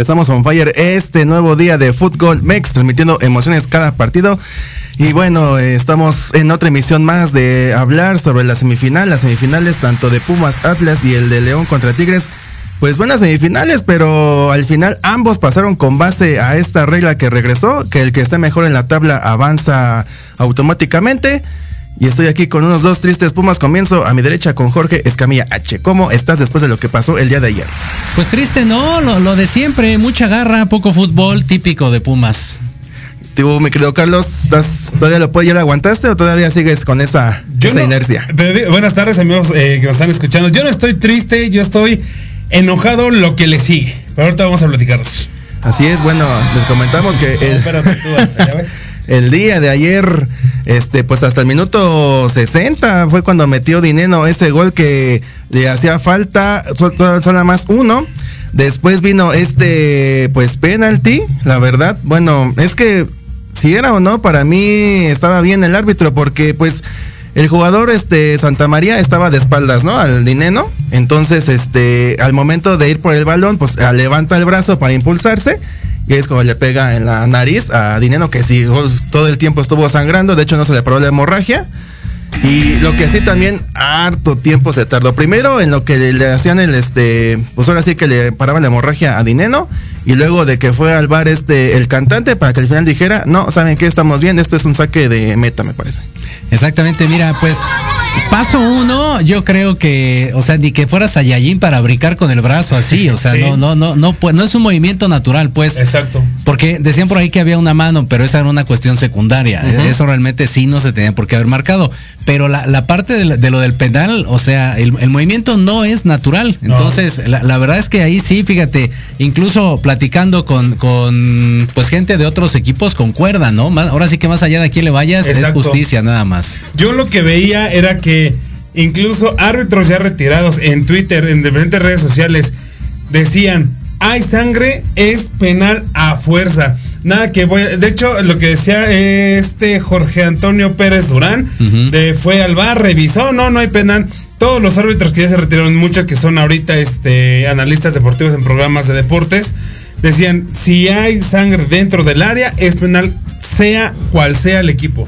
Estamos on fire este nuevo día de Fútbol Mex, transmitiendo emociones cada partido. Y bueno, estamos en otra emisión más de hablar sobre la semifinal, las semifinales tanto de Pumas Atlas y el de León contra Tigres. Pues buenas semifinales, pero al final ambos pasaron con base a esta regla que regresó, que el que esté mejor en la tabla avanza automáticamente. Y estoy aquí con unos dos tristes Pumas. Comienzo a mi derecha con Jorge Escamilla H. ¿Cómo estás después de lo que pasó el día de ayer? Pues triste, no, lo, de siempre, mucha garra, poco fútbol, típico de Pumas. Tú, mi querido Carlos, ¿estás, ¿todavía lo, ya lo aguantaste o todavía sigues con esa, inercia? buenas tardes, amigos eh, que nos están escuchando. Yo no estoy triste, yo estoy enojado lo que le sigue. Pero ahorita vamos a platicarlos. Así es, bueno, les comentamos que el, el día de ayer este, pues hasta el minuto 60 fue cuando metió Dineno ese gol que le hacía falta, solo más uno. Después vino este, pues penalti, la verdad. Bueno, es que si era o no, para mí estaba bien el árbitro porque pues el jugador este Santa María estaba de espaldas, ¿no? Al Dineno. Entonces, este, al momento de ir por el balón, pues levanta el brazo para impulsarse que es como le pega en la nariz a Dineno, que sí, todo el tiempo estuvo sangrando, de hecho no se le paró la hemorragia. Y lo que sí también harto tiempo se tardó. Primero en lo que le, hacían el este, pues ahora sí que le paraban la hemorragia a Dineno. Y luego de que fue al bar este el cantante para que al final dijera, no, ¿saben qué? Estamos bien, esto es un saque de meta, me parece. Exactamente, mira, pues paso uno, yo creo que, o sea, ni que fueras a Yayin para brincar con el brazo así, o sea, no, no, no, no, no es un movimiento natural, pues. Exacto. Porque decían por ahí que había una mano, pero esa era una cuestión secundaria. Eso realmente sí no se tenía por qué haber marcado. Pero la, parte de, lo del penal, o sea, el, movimiento no es natural. Entonces, la, verdad es que ahí sí, fíjate, incluso platicando con, con pues gente de otros equipos concuerda, ¿no? ahora sí que más allá de aquí le vayas, es justicia nada más. Yo lo que veía era que incluso árbitros ya retirados en Twitter, en diferentes redes sociales, decían, hay sangre, es penal a fuerza. nada que voy. De hecho, lo que decía este Jorge Antonio Pérez Durán, fue al bar, revisó, no, no hay penal. Todos los árbitros que ya se retiraron, muchos que son ahorita este, analistas deportivos en programas de deportes, decían, si hay sangre dentro del área, es penal, sea cual sea el equipo.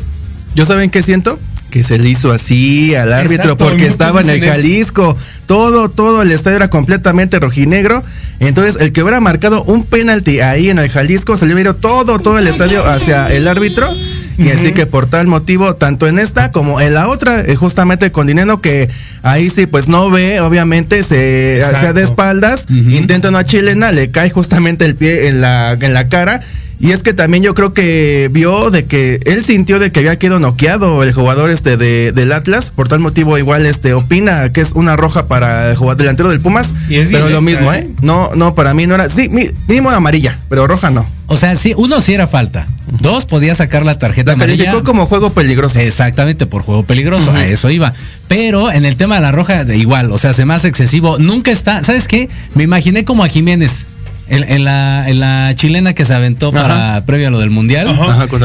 ¿Yo saben qué siento? Que se le hizo así al árbitro porque estaba en el Jalisco. Todo, todo el estadio era completamente rojinegro. Entonces, el que hubiera marcado un penalti ahí en el Jalisco, se le hubiera todo, todo el estadio hacia el árbitro. Y así que por tal motivo, tanto en esta como en la otra, eh, justamente con Dinero que ahí sí pues no ve, obviamente se hacia de espaldas, intenta una chilena, le cae justamente el pie en la, en la cara y es que también yo creo que vio de que él sintió de que había quedado noqueado el jugador este de, del Atlas, por tal motivo igual este opina que es una roja para el jugador delantero del Pumas, pero lo mismo, ¿eh? ¿eh? No, no, para mí no era, sí, mínimo amarilla, pero roja no. O sea, sí, uno sí era falta. Dos, podía sacar la tarjeta la amarilla. como juego peligroso. Exactamente, por juego peligroso. A eso iba. Pero en el tema de la roja, de igual, o sea, se hace excesivo. Nunca está, ¿sabes qué? Me imaginé como a Jiménez. En, la, en la chilena que se aventó para previo a lo del mundial.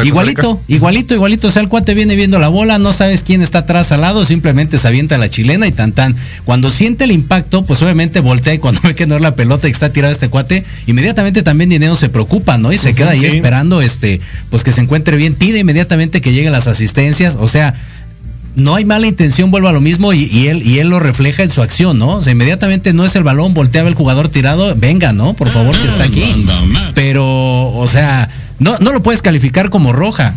igualito, igualito, igualito. O sea, el cuate viene viendo la bola, no sabes quién está atrás al lado, simplemente se avienta la chilena y tan tan. Cuando siente el impacto, pues obviamente voltea y cuando ve que no es la pelota y está tirado este cuate, inmediatamente también Dinero se preocupa, ¿no? Y se queda ahí esperando este, pues que se encuentre bien, pide inmediatamente que lleguen las asistencias. O sea, no hay mala intención, vuelvo a lo mismo y, él, y él lo refleja en su acción, ¿no? O sea, inmediatamente no es el balón, volteaba el jugador tirado, venga, ¿no? Por favor, que está aquí. Pero, o sea, no, no lo puedes calificar como roja.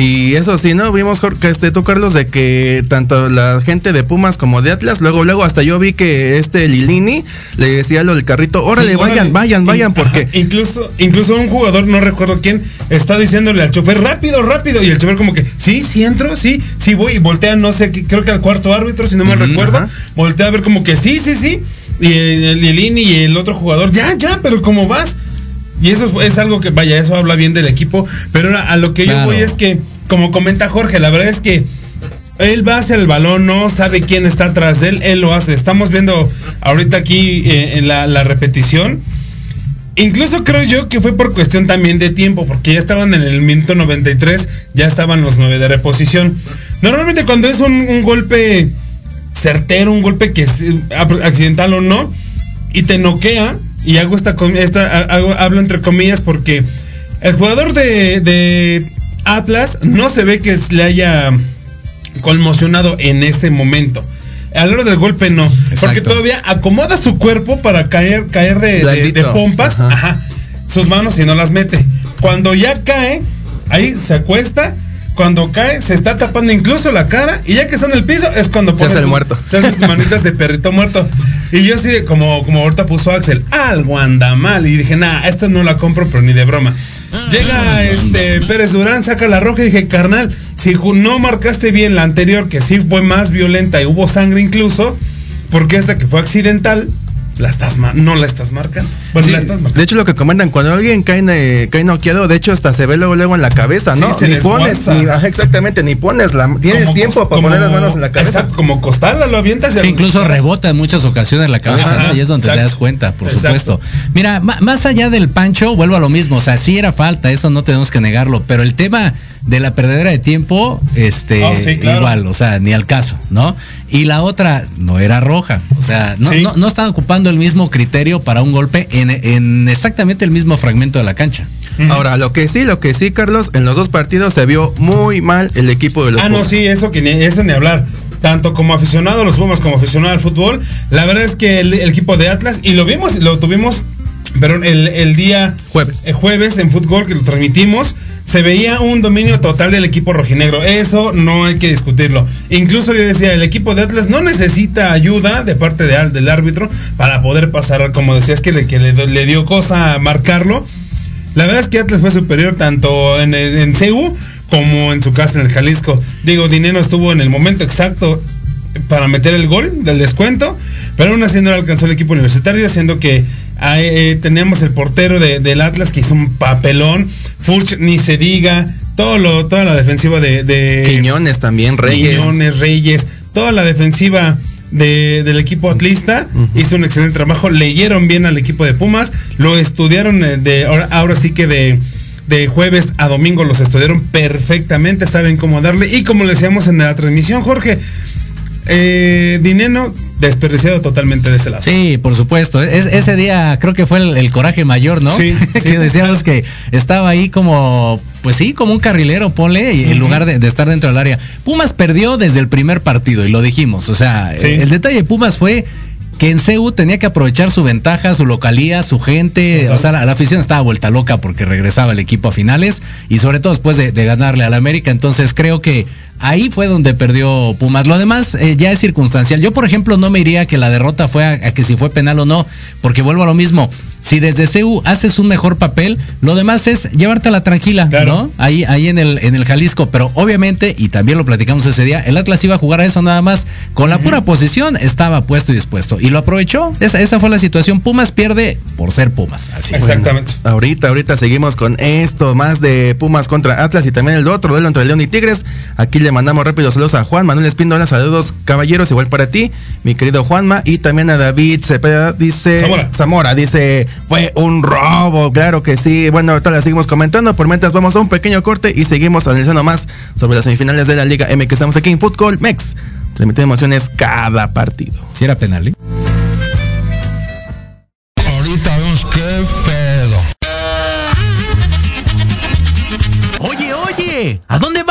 Y eso sí, ¿no? Vimos, que este, tú, Carlos, de que tanto la gente de Pumas como de Atlas, luego, luego hasta yo vi que este Lilini le decía lo del carrito, órale, vayan, vayan, vayan, porque... incluso, incluso un jugador, no recuerdo quién, está diciéndole al chofer, rápido, rápido, y el chofer como que, sí, sí entro, sí, sí voy, y voltea, no sé, creo que al cuarto árbitro, si no me recuerdo, voltea a ver como que, sí, sí, sí, y el Lilini y el otro jugador, ya, ya, pero ¿cómo vas? Y eso es algo que, vaya, eso habla bien del equipo. Pero a lo que yo voy es que, como comenta Jorge, la verdad es que él va hacia el balón, no sabe quién está atrás de él, él lo hace. Estamos viendo ahorita aquí eh, en la, repetición. Incluso creo yo que fue por cuestión también de tiempo, porque ya estaban en el minuto 93, ya estaban los nueve de reposición. Normalmente cuando es un golpe certero, un golpe que es accidental o no, y te noquea, y hago esta, esta hablo entre comillas porque el jugador de, Atlas no se ve que le haya conmocionado en ese momento. A la hora del golpe no. Porque todavía acomoda su cuerpo para caer, caer de, pompas. Sus manos y no las mete. Cuando ya cae, ahí se acuesta cuando cae, se está tapando incluso la cara y ya que está en el piso es cuando pone se hace muerto. Se hace sus manitas de perrito muerto. Y yo así, como, como ahorita puso Axel, algo anda mal. Y dije, nah, esto no la compro, pero ni de broma. Llega este Pérez Durán, saca la roja y dije, carnal, si no marcaste bien la anterior, que sí fue más violenta y hubo sangre incluso, porque esta que fue accidental, la estás no la estás marcando. De hecho, lo que comentan, cuando alguien cae, cae noqueado, de hecho, hasta se ve luego, luego en la cabeza, ¿no? ni pones, ni, exactamente, ni pones la, tienes tiempo para poner las manos en la cabeza. como costal, lo avientas y Incluso rebota en muchas ocasiones la cabeza, Y es donde te das cuenta, por supuesto. Mira, más allá del pancho, vuelvo a lo mismo, o sea, sí era falta, eso no tenemos que negarlo, pero el tema de la perdedera de tiempo, este, oh, igual, o sea, ni al caso, ¿no? Y la otra no era roja, o sea, no, no, están ocupando el mismo criterio para un golpe en, exactamente el mismo fragmento de la cancha. Ahora, lo que sí, lo que sí, Carlos, en los dos partidos se vio muy mal el equipo de los Ah, no, sí, eso, que ni, eso ni hablar. Tanto como aficionado a los Pumas como aficionado al fútbol, la verdad es que el, equipo de Atlas, y lo vimos, lo tuvimos, perdón, el, el día jueves. El jueves en fútbol que lo transmitimos, se veía un dominio total del equipo rojinegro. Eso no hay que discutirlo. Incluso yo decía, el equipo de Atlas no necesita ayuda de parte de, del árbitro para poder pasar, como decías, que le, que le, dio cosa a marcarlo. La verdad es que Atlas fue superior tanto en, en CEU como en su casa en el Jalisco. Digo, Dinero estuvo en el momento exacto para meter el gol del descuento, pero aún así no alcanzó el equipo universitario, haciendo que eh, teníamos el portero del Atlas que hizo un papelón Furch ni se diga, todo lo, toda la defensiva de, Quiñones también, Reyes. Quiñones, Reyes, toda la defensiva del equipo atlista hizo un excelente trabajo, leyeron bien al equipo de Pumas, lo estudiaron eh, de ahora, sí que de de jueves a domingo los estudiaron perfectamente, saben cómo darle. Y como le decíamos en la transmisión, Jorge, eh, Dineno desperdiciado totalmente de ese lado. Sí, por supuesto. ese día creo que fue el, coraje mayor, ¿no? Sí. que decíamos que estaba ahí como, pues sí, como un carrilero, ponle, en lugar de, estar dentro del área. Pumas perdió desde el primer partido y lo dijimos. O sea, el detalle de Pumas fue que en CEU tenía que aprovechar su ventaja, su localía, su gente. O sea, la, afición estaba vuelta loca porque regresaba el equipo a finales y sobre todo después de, ganarle al América. Entonces creo que ahí fue donde perdió Pumas. Lo demás eh, ya es circunstancial. Yo, por ejemplo, no me iría que la derrota fue a, que si fue penal o no, porque vuelvo a lo mismo. Si desde CEU haces un mejor papel, lo demás es llevártela tranquila, ¿no? Ahí, ahí en el, en el Jalisco. Pero obviamente, y también lo platicamos ese día, el Atlas iba a jugar a eso nada más. Con la pura posición estaba puesto y dispuesto. Y lo aprovechó. Esa, esa fue la situación. Pumas pierde por ser Pumas. Así. Exactamente. ahorita, ahorita seguimos con esto, más de Pumas contra Atlas y también el otro duelo entre León y Tigres. Aquí le mandamos rápido saludos a Juan Manuel Espíndola, saludos caballeros, igual para ti, mi querido Juanma, y también a David Cepeda, dice Zamora, Zamora dice fue un robo, claro que sí. Bueno, ahorita la seguimos comentando, por mientras vamos a un pequeño corte y seguimos analizando más sobre las semifinales de la Liga M que estamos aquí en Fútbol Mex. Transmitiendo emociones cada partido. Si era penal, ¿eh? Ahorita vemos qué pedo. Oye, oye, ¿a dónde.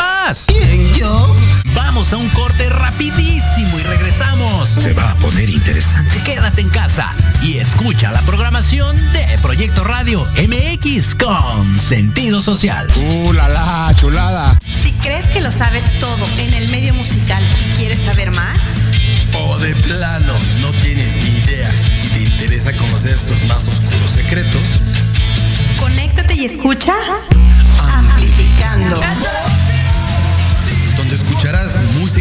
Vamos a un corte rapidísimo y regresamos. Se va a poner interesante. Quédate en casa y escucha la programación de Proyecto Radio MX con sentido social. ¡Uh, la, la chulada! Si crees que lo sabes todo en el medio musical y quieres saber más, o de plano no tienes ni idea y te interesa conocer sus más oscuros secretos, conéctate y escucha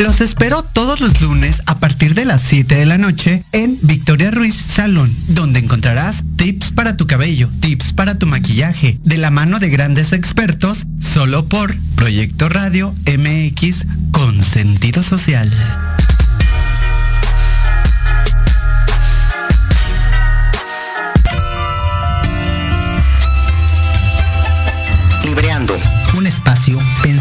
Los espero todos los lunes a partir de las 7 de la noche en Victoria Ruiz Salón, donde encontrarás tips para tu cabello, tips para tu maquillaje, de la mano de grandes expertos, solo por Proyecto Radio MX con sentido social. Libreando, un espacio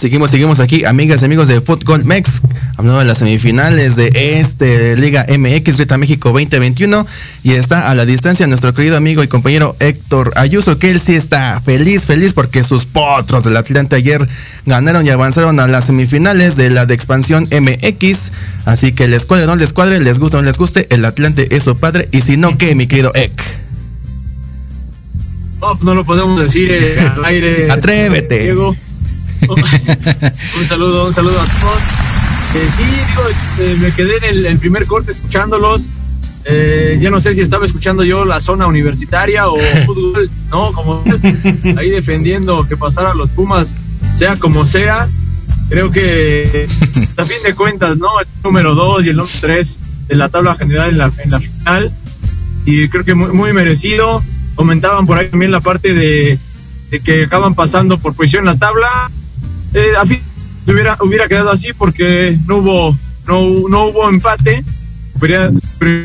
Seguimos, seguimos aquí, amigas y amigos de Fútbol Mex, hablando de las semifinales de este Liga MX Reta México 2021 y está a la distancia nuestro querido amigo y compañero Héctor Ayuso, que él sí está feliz, feliz porque sus potros del Atlante ayer ganaron y avanzaron a las semifinales de la de expansión MX, así que les cuadre, no les cuadre, les gusta o no les guste, el Atlante es su padre y si no, ¿qué, mi querido Ek? No, no lo podemos decir eh, al aire. Atrévete. Diego. un saludo, un saludo a todos. Eh, sí, digo, eh, me quedé en el, el primer corte escuchándolos. Eh, ya no sé si estaba escuchando yo la zona universitaria o fútbol, no, como ahí defendiendo que pasara los Pumas, sea como sea. Creo que a fin de cuentas, ¿no? El número 2 y el número 3 de la tabla general en la, en la final. Y creo que muy, muy merecido. Comentaban por ahí también la parte de, de que acaban pasando por posición en la tabla. Eh, a fin hubiera, hubiera quedado así porque no hubo, no, no hubo empate. Hubiera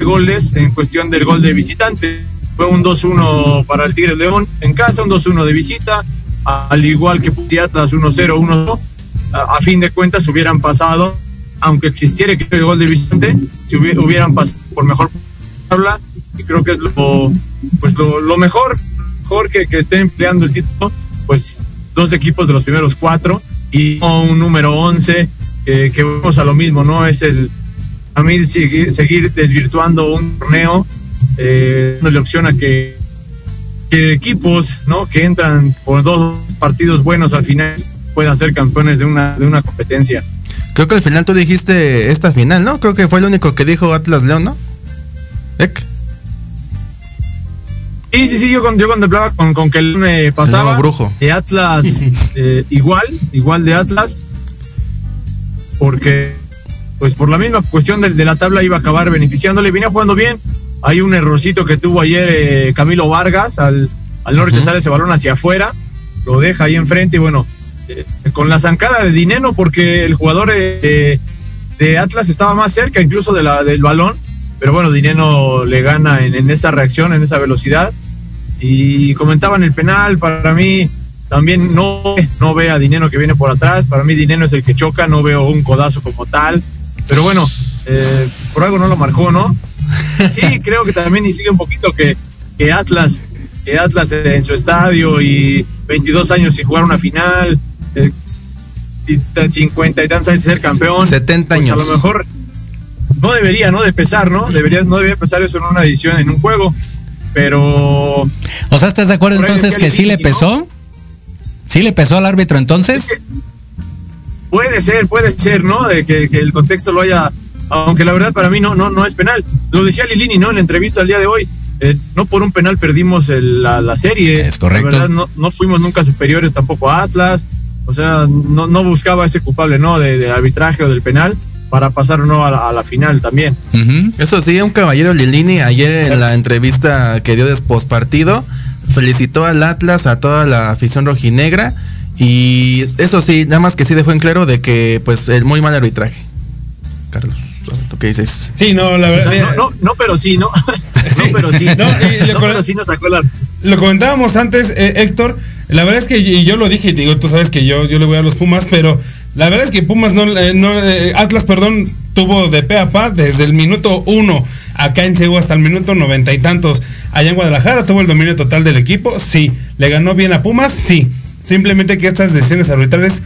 goles en cuestión del gol de visitante. Fue un 2-1 para el Tigre León en casa, un 2-1 de visita, al igual que Puti Atlas 1-0, 1-2. A, a fin de cuentas hubieran pasado, aunque existiera el gol de visitante, si hubi- hubieran pasado por mejor tabla y creo que es lo pues lo, lo mejor mejor que, que esté empleando el título pues dos equipos de los primeros cuatro y un número 11 que, que vamos a lo mismo no es el a mí seguir, seguir desvirtuando un torneo eh, dándole opción a que, que equipos no que entran por dos partidos buenos al final puedan ser campeones de una de una competencia Creo que al final tú dijiste esta final, ¿no? Creo que fue el único que dijo Atlas León, ¿no? Sí, sí, sí, yo, con- yo contemplaba con, con que el me pasaba. brujo. De Atlas, eh, igual, igual de Atlas. Porque, pues por la misma cuestión de, de la tabla iba a acabar beneficiándole. Venía jugando bien. Hay un errorcito que tuvo ayer eh, Camilo Vargas al, al no rechazar ese balón hacia afuera. Lo deja ahí enfrente y bueno, eh, con la zancada de Dineno, porque el jugador eh, de Atlas estaba más cerca incluso de la, del balón. Pero bueno, Dineno le gana en, en esa reacción, en esa velocidad. Y comentaban el penal, para mí también no, no ve a Dineno que viene por atrás, para mí Dineno es el que choca, no veo un codazo como tal, pero bueno, eh, por algo no lo marcó, ¿no? Sí, creo que también incide un poquito que, que Atlas, que Atlas en su estadio y 22 años sin jugar una final, eh, y tan 50 y tantos años sin ser campeón. 70 pues años. a lo mejor no debería, ¿no? De pesar, ¿no? Debería, no debería pesar eso en una edición, en un juego. Pero O sea, ¿estás de acuerdo entonces que sí le Lilini, ¿no? pesó? ¿Sí le pesó al árbitro entonces? puede ser, puede ser, ¿no? De que, que el contexto lo haya, aunque la verdad para mí no, no, no es penal. Lo decía Lilini, ¿no? En la entrevista el día de hoy. eh, no por un penal perdimos el- la, la serie. Es correcto. La verdad, no, no fuimos nunca superiores tampoco a Atlas. O sea, no, no buscaba ese culpable, ¿no? De, del arbitraje o del penal para pasar o no a la, a la final también. Eso sí, un caballero Lilini ayer en la entrevista que dio después partido felicitó al Atlas, a toda la afición rojinegra y eso sí, nada más que sí dejó en claro de que pues el muy mal arbitraje. Carlos, ¿tú qué dices? Sí, no, la O verdad. sea, no, no, no, pero sí, ¿no? no, pero sí. No, y lo pero sí nos sacó la. Lo comentábamos antes, eh, Héctor. La verdad es que, y yo lo dije, y te digo, tú sabes que yo, yo le voy a los Pumas, pero la verdad es que Pumas no, eh, eh, Atlas, perdón, tuvo de pe a pa desde el minuto uno acá en Seúl hasta el minuto noventa y tantos allá en Guadalajara, tuvo el dominio total del equipo, sí. Le ganó bien a Pumas, sí. Simplemente que estas decisiones arbitrales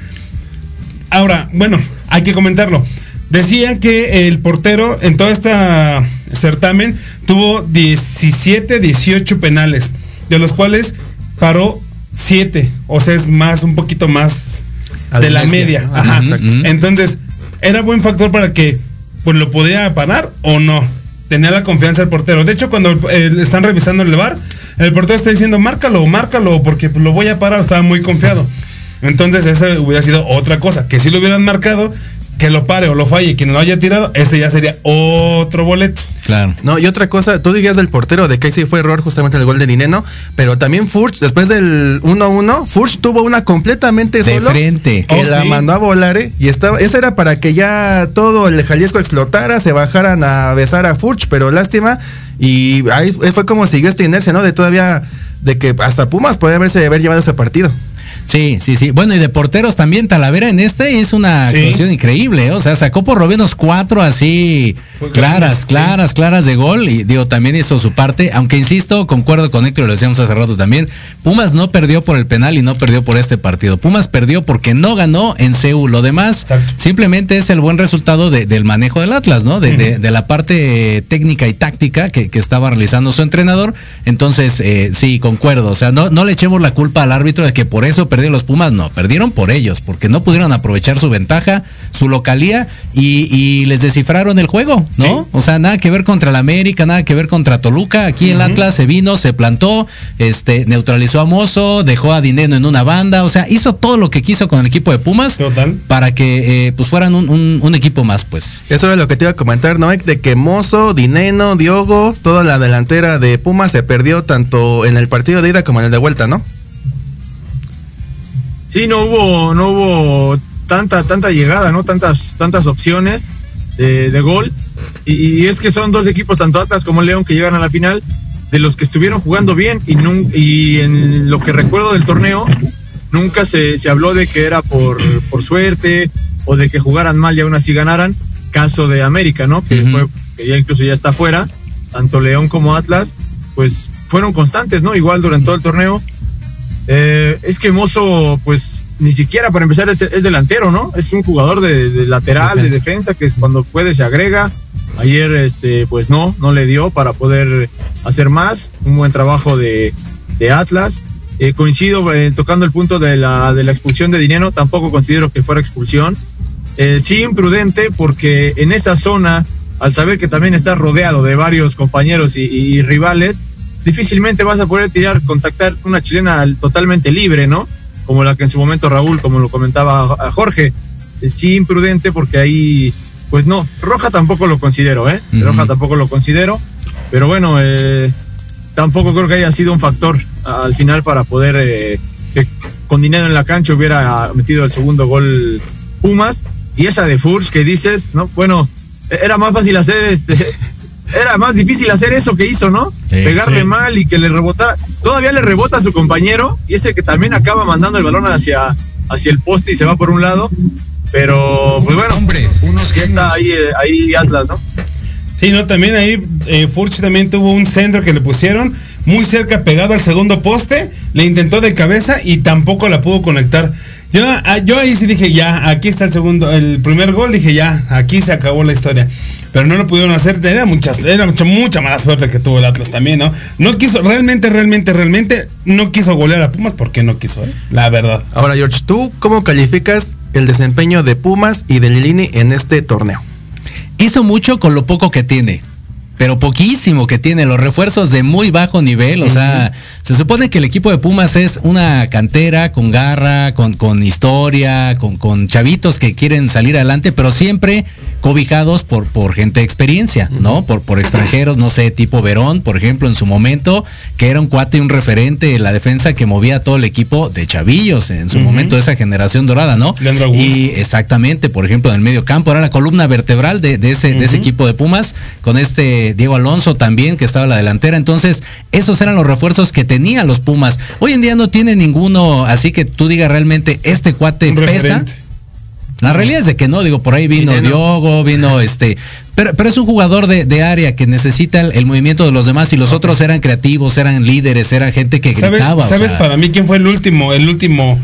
Ahora, bueno, hay que comentarlo. Decían que el portero en todo este certamen tuvo 17, 18 penales, de los cuales paró 7, o sea, es más, un poquito más de la media. ¿no? Ajá. Entonces, era buen factor para que pues lo podía parar o no. Tenía la confianza el portero. De hecho, cuando eh, están revisando el bar, el portero está diciendo, márcalo, márcalo, porque pues, lo voy a parar, estaba muy confiado. Entonces, esa hubiera sido otra cosa. Que si lo hubieran marcado, que lo pare o lo falle, quien lo haya tirado, este ya sería otro boleto. Claro. No, y otra cosa, tú dirías del portero de que ahí sí fue error justamente el gol de Dineno, pero también Furch, después del 1-1, Furch tuvo una completamente De solo. frente. Que Oh, la sí. mandó a volar, ¿eh? Y estaba, esa era para que ya todo el Jalisco explotara, se bajaran a besar a Furch, pero lástima. Y ahí fue como siguió esta inercia, ¿no? De todavía, de que hasta Pumas podía haberse haber llevado ese partido. Sí, sí, sí. Bueno, y de porteros también, Talavera en este es una actuación increíble. ¿eh? O sea, sacó por lo menos cuatro así claras, claras, claras de gol. Y digo, también hizo su parte. Aunque insisto, concuerdo con Héctor, lo decíamos hace rato también. Pumas no perdió por el penal y no perdió por este partido. Pumas perdió porque no ganó en CEU. Lo demás simplemente es el buen resultado del manejo del Atlas, ¿no? De, la parte técnica y táctica que, estaba realizando su entrenador. Entonces, eh, sí, concuerdo. O sea, no, no le echemos la culpa al árbitro de que por eso perdió perdieron los Pumas, no, perdieron por ellos, porque no pudieron aprovechar su ventaja, su localía y, les descifraron el juego, ¿no? O sea, nada que ver contra el América, nada que ver contra Toluca. Aquí el Atlas se vino, se plantó, este, neutralizó a Mozo, dejó a Dineno en una banda, o sea, hizo todo lo que quiso con el equipo de Pumas para que eh, pues fueran un, equipo más, pues. Eso era lo que te iba a comentar, ¿no? De que Mozo, Dineno, Diogo, toda la delantera de Pumas se perdió tanto en el partido de ida como en el de vuelta, ¿no? Sí, no hubo, no hubo tanta, tanta llegada, ¿no? Tantas, tantas opciones de, gol. Y, es que son dos equipos, tanto Atlas como León, que llegan a la final, de los que estuvieron jugando bien. Y, y en lo que recuerdo del torneo, nunca se, se habló de que era por, por suerte o de que jugaran mal y aún así ganaran. Caso de América, ¿no? Que, fue, que ya incluso ya está fuera. Tanto León como Atlas, pues fueron constantes, ¿no? Igual durante todo el torneo eh, es que Mozo, pues ni siquiera para empezar es, delantero, ¿no? Es un jugador de, lateral, de defensa, que cuando puede se agrega. Ayer, este, pues no, no le dio para poder hacer más. Un buen trabajo de, Atlas. Eh, coincido eh, tocando el punto de la, de la expulsión de Dinero, tampoco considero que fuera expulsión. sí, imprudente, porque en esa zona, al saber que también está rodeado de varios compañeros y rivales, difícilmente vas a poder tirar, contactar una chilena totalmente libre, ¿no? Como la que en su momento Raúl, como lo comentaba a Jorge, sí imprudente porque ahí, pues no, Roja tampoco lo considero, ¿eh? Roja tampoco lo considero, pero bueno, eh, tampoco creo que haya sido un factor al final para poder eh, que con dinero en la cancha hubiera metido el segundo gol Pumas y esa de Furch que dices, no, bueno, era más fácil hacer este era más difícil hacer eso que hizo, ¿no? Pegarle mal y que le rebotara. Todavía le rebota a su compañero y ese que también acaba mandando el balón hacia, hacia el poste y se va por un lado. Pero, pues bueno, Hombre, unos ya está ahí, eh, ahí Atlas, ¿no? Sí, no, también ahí eh, Furch también tuvo un centro que le pusieron muy cerca, pegado al segundo poste, le intentó de cabeza y tampoco la pudo conectar. Yo, ah, yo ahí sí dije, ya, aquí está el segundo, el primer gol, dije, ya, aquí se acabó la historia pero no lo pudieron hacer. Era, muchas, era mucha, mucha mala suerte que tuvo el Atlas también, ¿no? No quiso, realmente, realmente, realmente, no quiso golear a Pumas porque no quiso, ¿eh? La verdad. Ahora, George, ¿tú cómo calificas el desempeño de Pumas y de Lilini en este torneo? Hizo mucho con lo poco que tiene pero poquísimo que tiene, los refuerzos de muy bajo nivel, o sea, se supone que el equipo de Pumas es una cantera con garra, con, con historia, con, con chavitos que quieren salir adelante, pero siempre cobijados por, por gente de experiencia, ¿no? Por, por extranjeros, no sé, tipo Verón, por ejemplo, en su momento, que era un cuate y un referente en la defensa que movía a todo el equipo de chavillos en su momento de esa generación dorada, ¿no? Y exactamente, por ejemplo, en el medio campo era la columna vertebral de, ese, de ese equipo de Pumas, con este Diego Alonso también, que estaba a la delantera. Entonces, esos eran los refuerzos que tenían los Pumas. Hoy en día no tiene ninguno, así que tú digas realmente, este cuate pesa. La realidad es de que no, digo, por ahí vino Diogo, vino este, pero, pero es un jugador de, área que necesita el, movimiento de los demás y los otros eran creativos, eran líderes, era gente que gritaba. ¿Sabes, para mí quién fue el último, el último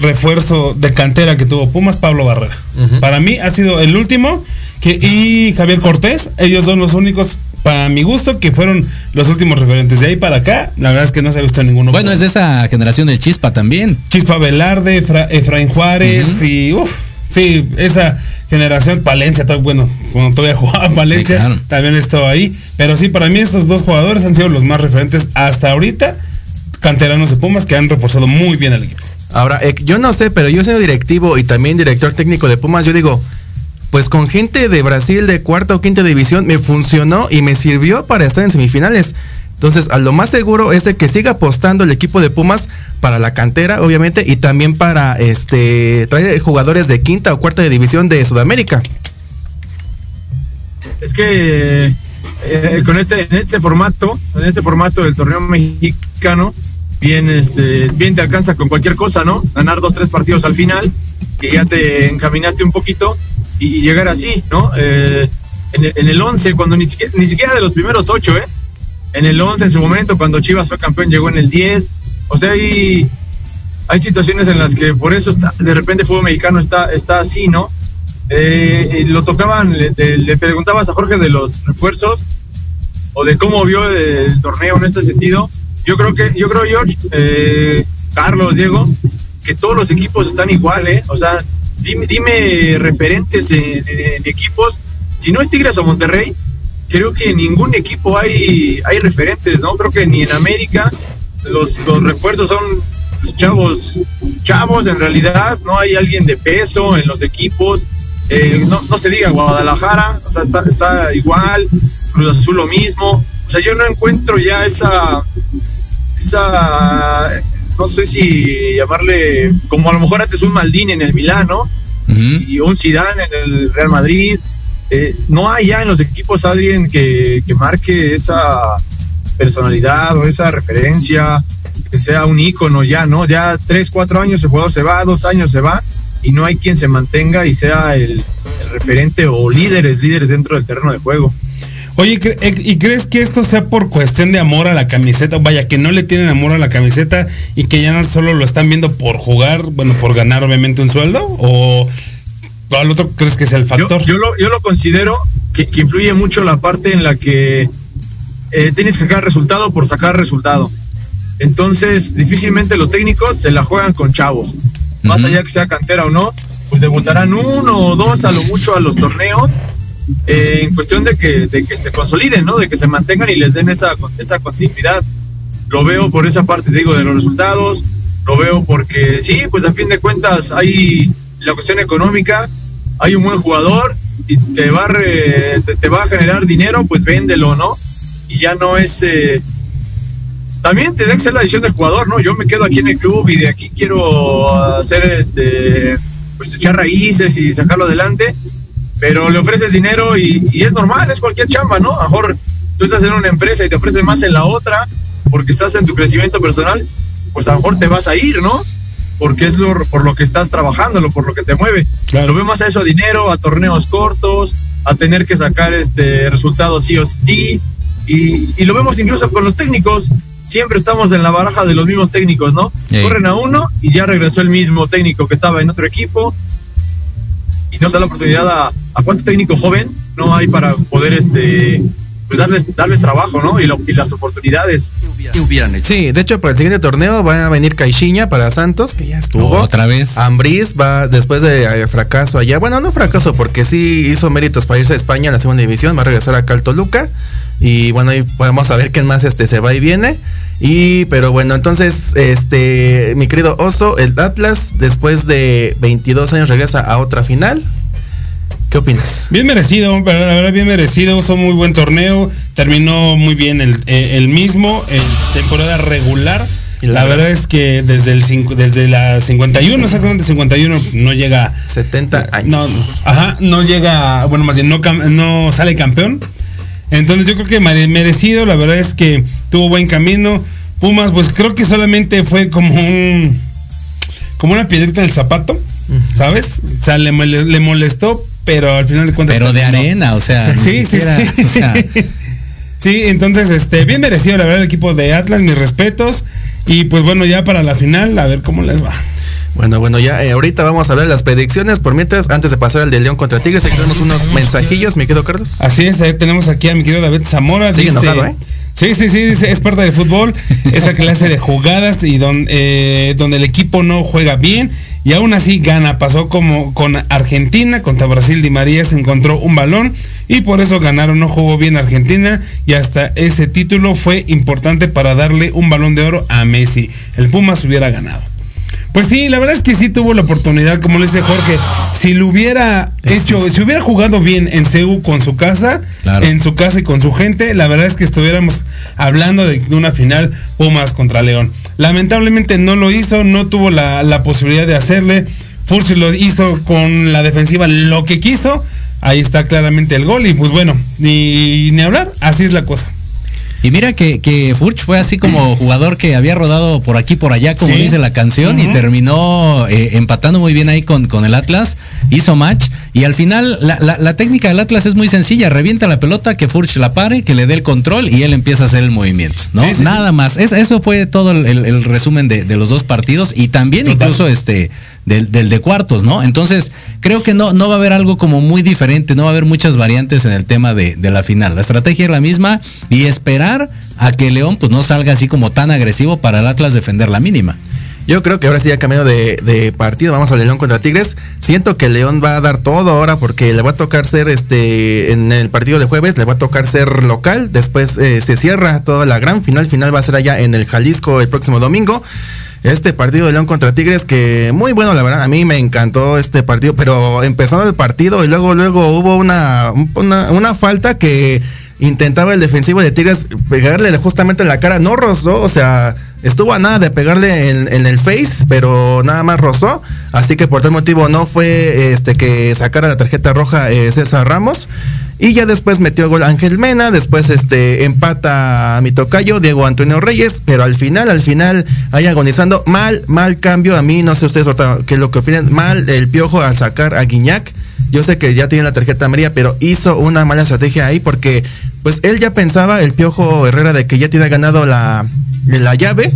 refuerzo de cantera que tuvo Pumas? Pablo Barrera. Para mí ha sido el último que, y Javier Cortés, ellos son los únicos para mi gusto, que fueron los últimos referentes. De ahí para acá, la verdad es que no se ha visto ninguno. Bueno, es de esa generación de Chispa también. Chispa Velarde, Efraín Juárez y uff, sí, esa generación, Palencia, bueno, cuando todavía jugaba Palencia, también estaba ahí. Pero sí, para mí estos dos jugadores han sido los más referentes hasta ahorita, canteranos de Pumas, que han reforzado muy bien al equipo. Ahora, eh, yo no sé, pero yo soy directivo y también director técnico de Pumas, yo digo, pues con gente de Brasil de cuarta o quinta división me funcionó y me sirvió para estar en semifinales. Entonces, a lo más seguro es de que siga apostando el equipo de Pumas para la cantera, obviamente, y también para este traer jugadores de quinta o cuarta división de Sudamérica. Es que eh, con este en este formato, en este formato del torneo mexicano, bien, este, bien te alcanza con cualquier cosa, ¿no? Ganar dos, tres partidos al final, que ya te encaminaste un poquito y, llegar así, ¿no? Eh, en, el 11, cuando ni siquiera, ni siquiera de los primeros ocho, ¿eh? En el 11, en su momento, cuando Chivas fue campeón, llegó en el 10. O sea, hay, hay situaciones en las que por eso está, de repente el fútbol mexicano está, está así, ¿no? Eh, lo tocaban, le, le, preguntabas a Jorge de los refuerzos o de cómo vio el torneo en ese sentido yo creo que, yo creo, George, eh, Carlos, Diego, que todos los equipos están igual, ¿eh? O sea, dime, dime referentes de, equipos. Si no es Tigres o Monterrey, creo que en ningún equipo hay, hay referentes, ¿no? Creo que ni en América los, los refuerzos son chavos, chavos en realidad, no hay alguien de peso en los equipos. Eh, no, no se diga Guadalajara, o sea, está, está igual, Cruz Azul lo mismo. O sea, yo no encuentro ya esa, esa, no sé si llamarle, como a lo mejor antes un Maldini en el Milán, ¿no? Y un Zidane en el Real Madrid. Eh, no hay ya en los equipos alguien que, que marque esa personalidad o esa referencia, que sea un ícono ya, ¿no? Ya tres, cuatro años el jugador se va, dos años se va y no hay quien se mantenga y sea el, el referente o líderes, líderes dentro del terreno de juego. Oye, eh, ¿y crees que esto sea por cuestión de amor a la camiseta? Vaya, que no le tienen amor a la camiseta y que ya no solo lo están viendo por jugar, bueno, por ganar obviamente un sueldo, o al otro crees que es el factor? Yo, lo, yo lo considero que, influye mucho la parte en la que eh, tienes que sacar resultado por sacar resultado. Entonces, difícilmente los técnicos se la juegan con chavos. Más allá que sea cantera o no, pues debutarán uno o dos a lo mucho a los torneos eh, en cuestión de que, de que se consoliden, ¿no? De que se mantengan y les den esa, esa continuidad. Lo veo por esa parte, digo, de los resultados, lo veo porque sí, pues a fin de cuentas hay la cuestión económica, hay un buen jugador y te va a, te, va a generar dinero, pues véndelo, ¿no? Y ya no es... Eh, también te que ser la decisión del jugador, ¿no? Yo me quedo aquí en el club y de aquí quiero hacer este, pues echar raíces y sacarlo adelante pero le ofreces dinero y, es normal, es cualquier chamba, ¿no? A lo mejor tú estás en una empresa y te ofreces más en la otra porque estás en tu crecimiento personal, pues a lo mejor te vas a ir, ¿no? Porque es lo, por lo que estás trabajando, por lo que te mueve. Lo veo más a eso, a dinero, a torneos cortos, a tener que sacar este resultados sí o sí. Y, y lo vemos incluso con los técnicos. Siempre estamos en la baraja de los mismos técnicos, ¿no? Corren a uno y ya regresó el mismo técnico que estaba en otro equipo y no se da la oportunidad a, a cuánto técnico joven no hay para poder este pues darles, darles trabajo, ¿no? Y, las oportunidades. Sí, de hecho, para el siguiente torneo va a venir Caixinha para Santos, que ya estuvo. Otra vez. Ambriz va después de eh, fracaso allá. Bueno, no fracaso, porque sí hizo méritos para irse a España en la segunda división. Va a regresar a Caltoluca. Y bueno, ahí podemos saber quién más este se va y viene. Y, pero bueno, entonces, este, mi querido Oso, el Atlas, después de 22 años, regresa a otra final. ¿Qué opinas? Bien merecido, la verdad bien merecido, hizo muy buen torneo, terminó muy bien el, eh, mismo, en temporada regular. La, verdad es que desde el desde la 51, exactamente 51, no llega 70 años. No, ajá, no llega, bueno, más bien no, no sale campeón. Entonces yo creo que merecido, la verdad es que tuvo buen camino. Pumas, pues creo que solamente fue como un como una piedrita en el zapato, ¿sabes? O sea, le, molestó, pero al final de cuentas. Pero de arena, o sea. sí, sí, sí. sí, entonces, este, bien merecido, la verdad, el equipo de Atlas, mis respetos. Y pues bueno, ya para la final, a ver cómo les va. Bueno, bueno, ya eh, ahorita vamos a ver las predicciones. Por mientras, antes de pasar al de León contra Tigres, aquí tenemos unos mensajillos, mi querido Carlos. Así es, tenemos aquí a mi querido David Zamora. Sigue enojado, ¿eh? Sí, sí, sí, es parte del fútbol, esa clase de jugadas y don, eh, donde el equipo no juega bien y aún así gana. Pasó como con Argentina, contra Brasil Di María se encontró un balón y por eso ganaron, no jugó bien Argentina y hasta ese título fue importante para darle un balón de oro a Messi. El Pumas hubiera ganado. Pues sí, la verdad es que sí tuvo la oportunidad, como le dice Jorge, si lo hubiera hecho, si hubiera jugado bien en CEU con su casa, en su casa y con su gente, la verdad es que estuviéramos hablando de una final Pumas contra León. Lamentablemente no lo hizo, no tuvo la, posibilidad de hacerle. Fursi lo hizo con la defensiva lo que quiso. Ahí está claramente el gol y pues bueno, ni, ni hablar, así es la cosa. Y mira que, que Furch fue así como jugador que había rodado por aquí, por allá, como dice la canción, y terminó eh, empatando muy bien ahí con, con el Atlas, hizo match, y al final la, la, técnica del Atlas es muy sencilla, revienta la pelota, que Furch la pare, que le dé el control y él empieza a hacer el movimiento, ¿no? Nada más. eso fue todo el, resumen de, de, los dos partidos y también incluso este del, del, de cuartos, ¿no? Entonces, creo que no, no va a haber algo como muy diferente, no va a haber muchas variantes en el tema de, de la final. La estrategia es la misma y esperar a que León pues no salga así como tan agresivo para el Atlas defender la mínima. Yo creo que ahora sí ha cambiado de, de, partido. Vamos a León contra Tigres. Siento que León va a dar todo ahora porque le va a tocar ser este en el partido de jueves, le va a tocar ser local. Después eh, se cierra toda la gran final. Final va a ser allá en el Jalisco el próximo domingo este partido de León contra Tigres, que muy bueno, la verdad, a mí me encantó este partido, pero empezando el partido y luego, luego hubo una, una, falta que intentaba el defensivo de Tigres pegarle justamente en la cara, no rozó, o sea, estuvo a nada de pegarle en, el face, pero nada más rozó. Así que por tal motivo no fue este que sacara la tarjeta roja eh, César Ramos. Y ya después metió gol Ángel Mena, después este empata a mi tocayo, Diego Antonio Reyes, pero al final, al final, ahí agonizando, mal, mal cambio, a mí, no sé ustedes qué es lo que opinan, mal el piojo al sacar a Guiñac. Yo sé que ya tiene la tarjeta amarilla, pero hizo una mala estrategia ahí porque pues él ya pensaba, el piojo Herrera, de que ya tiene ganado la, la llave,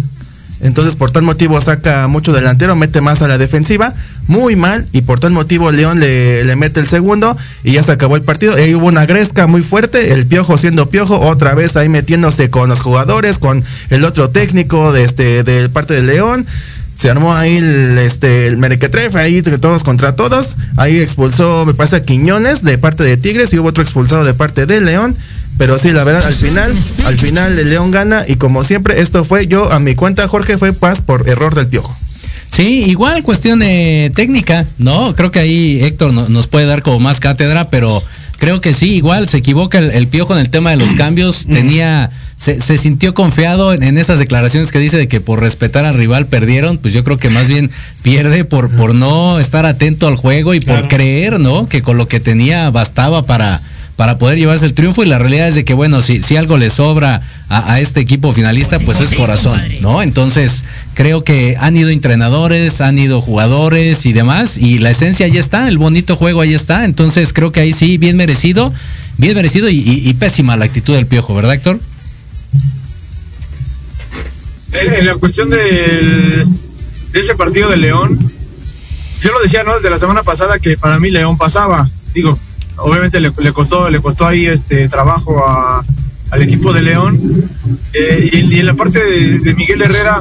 entonces, por tal motivo, saca mucho delantero, mete más a la defensiva, muy mal, y por tal motivo, León le, le mete el segundo y ya se acabó el partido. Ahí hubo una gresca muy fuerte, el piojo siendo piojo, otra vez ahí metiéndose con los jugadores, con el otro técnico de, este, de parte de León. Se armó ahí el, este, el merequetrefe, ahí todos contra todos. Ahí expulsó, me parece, a Quiñones de parte de Tigres y hubo otro expulsado de parte de León. Pero sí, la verdad, al final, al final el León gana y como siempre, esto fue yo a mi cuenta, Jorge, fue paz por error del piojo. Sí, igual cuestión de técnica, ¿no? Creo que ahí Héctor nos puede dar como más cátedra, pero creo que sí, igual se equivoca el, piojo en el tema de los cambios, tenía, se, sintió confiado en, esas declaraciones que dice de que por respetar al rival perdieron, pues yo creo que más bien pierde por, por no estar atento al juego y por creer, ¿no? Que con lo que tenía bastaba para para poder llevarse el triunfo y la realidad es de que bueno, si, si algo le sobra a, este equipo finalista, pues es corazón, ¿no? Entonces, creo que han ido entrenadores, han ido jugadores y demás, y la esencia ahí está, el bonito juego ahí está, entonces creo que ahí sí, bien merecido, bien merecido y, pésima la actitud del piojo, ¿verdad, Héctor? En la cuestión del, de ese partido de León, yo lo decía, ¿no? Desde la semana pasada que para mí León pasaba, digo, obviamente le, costó le costó ahí este trabajo al equipo de León. Eh, y, en la parte de, Miguel Herrera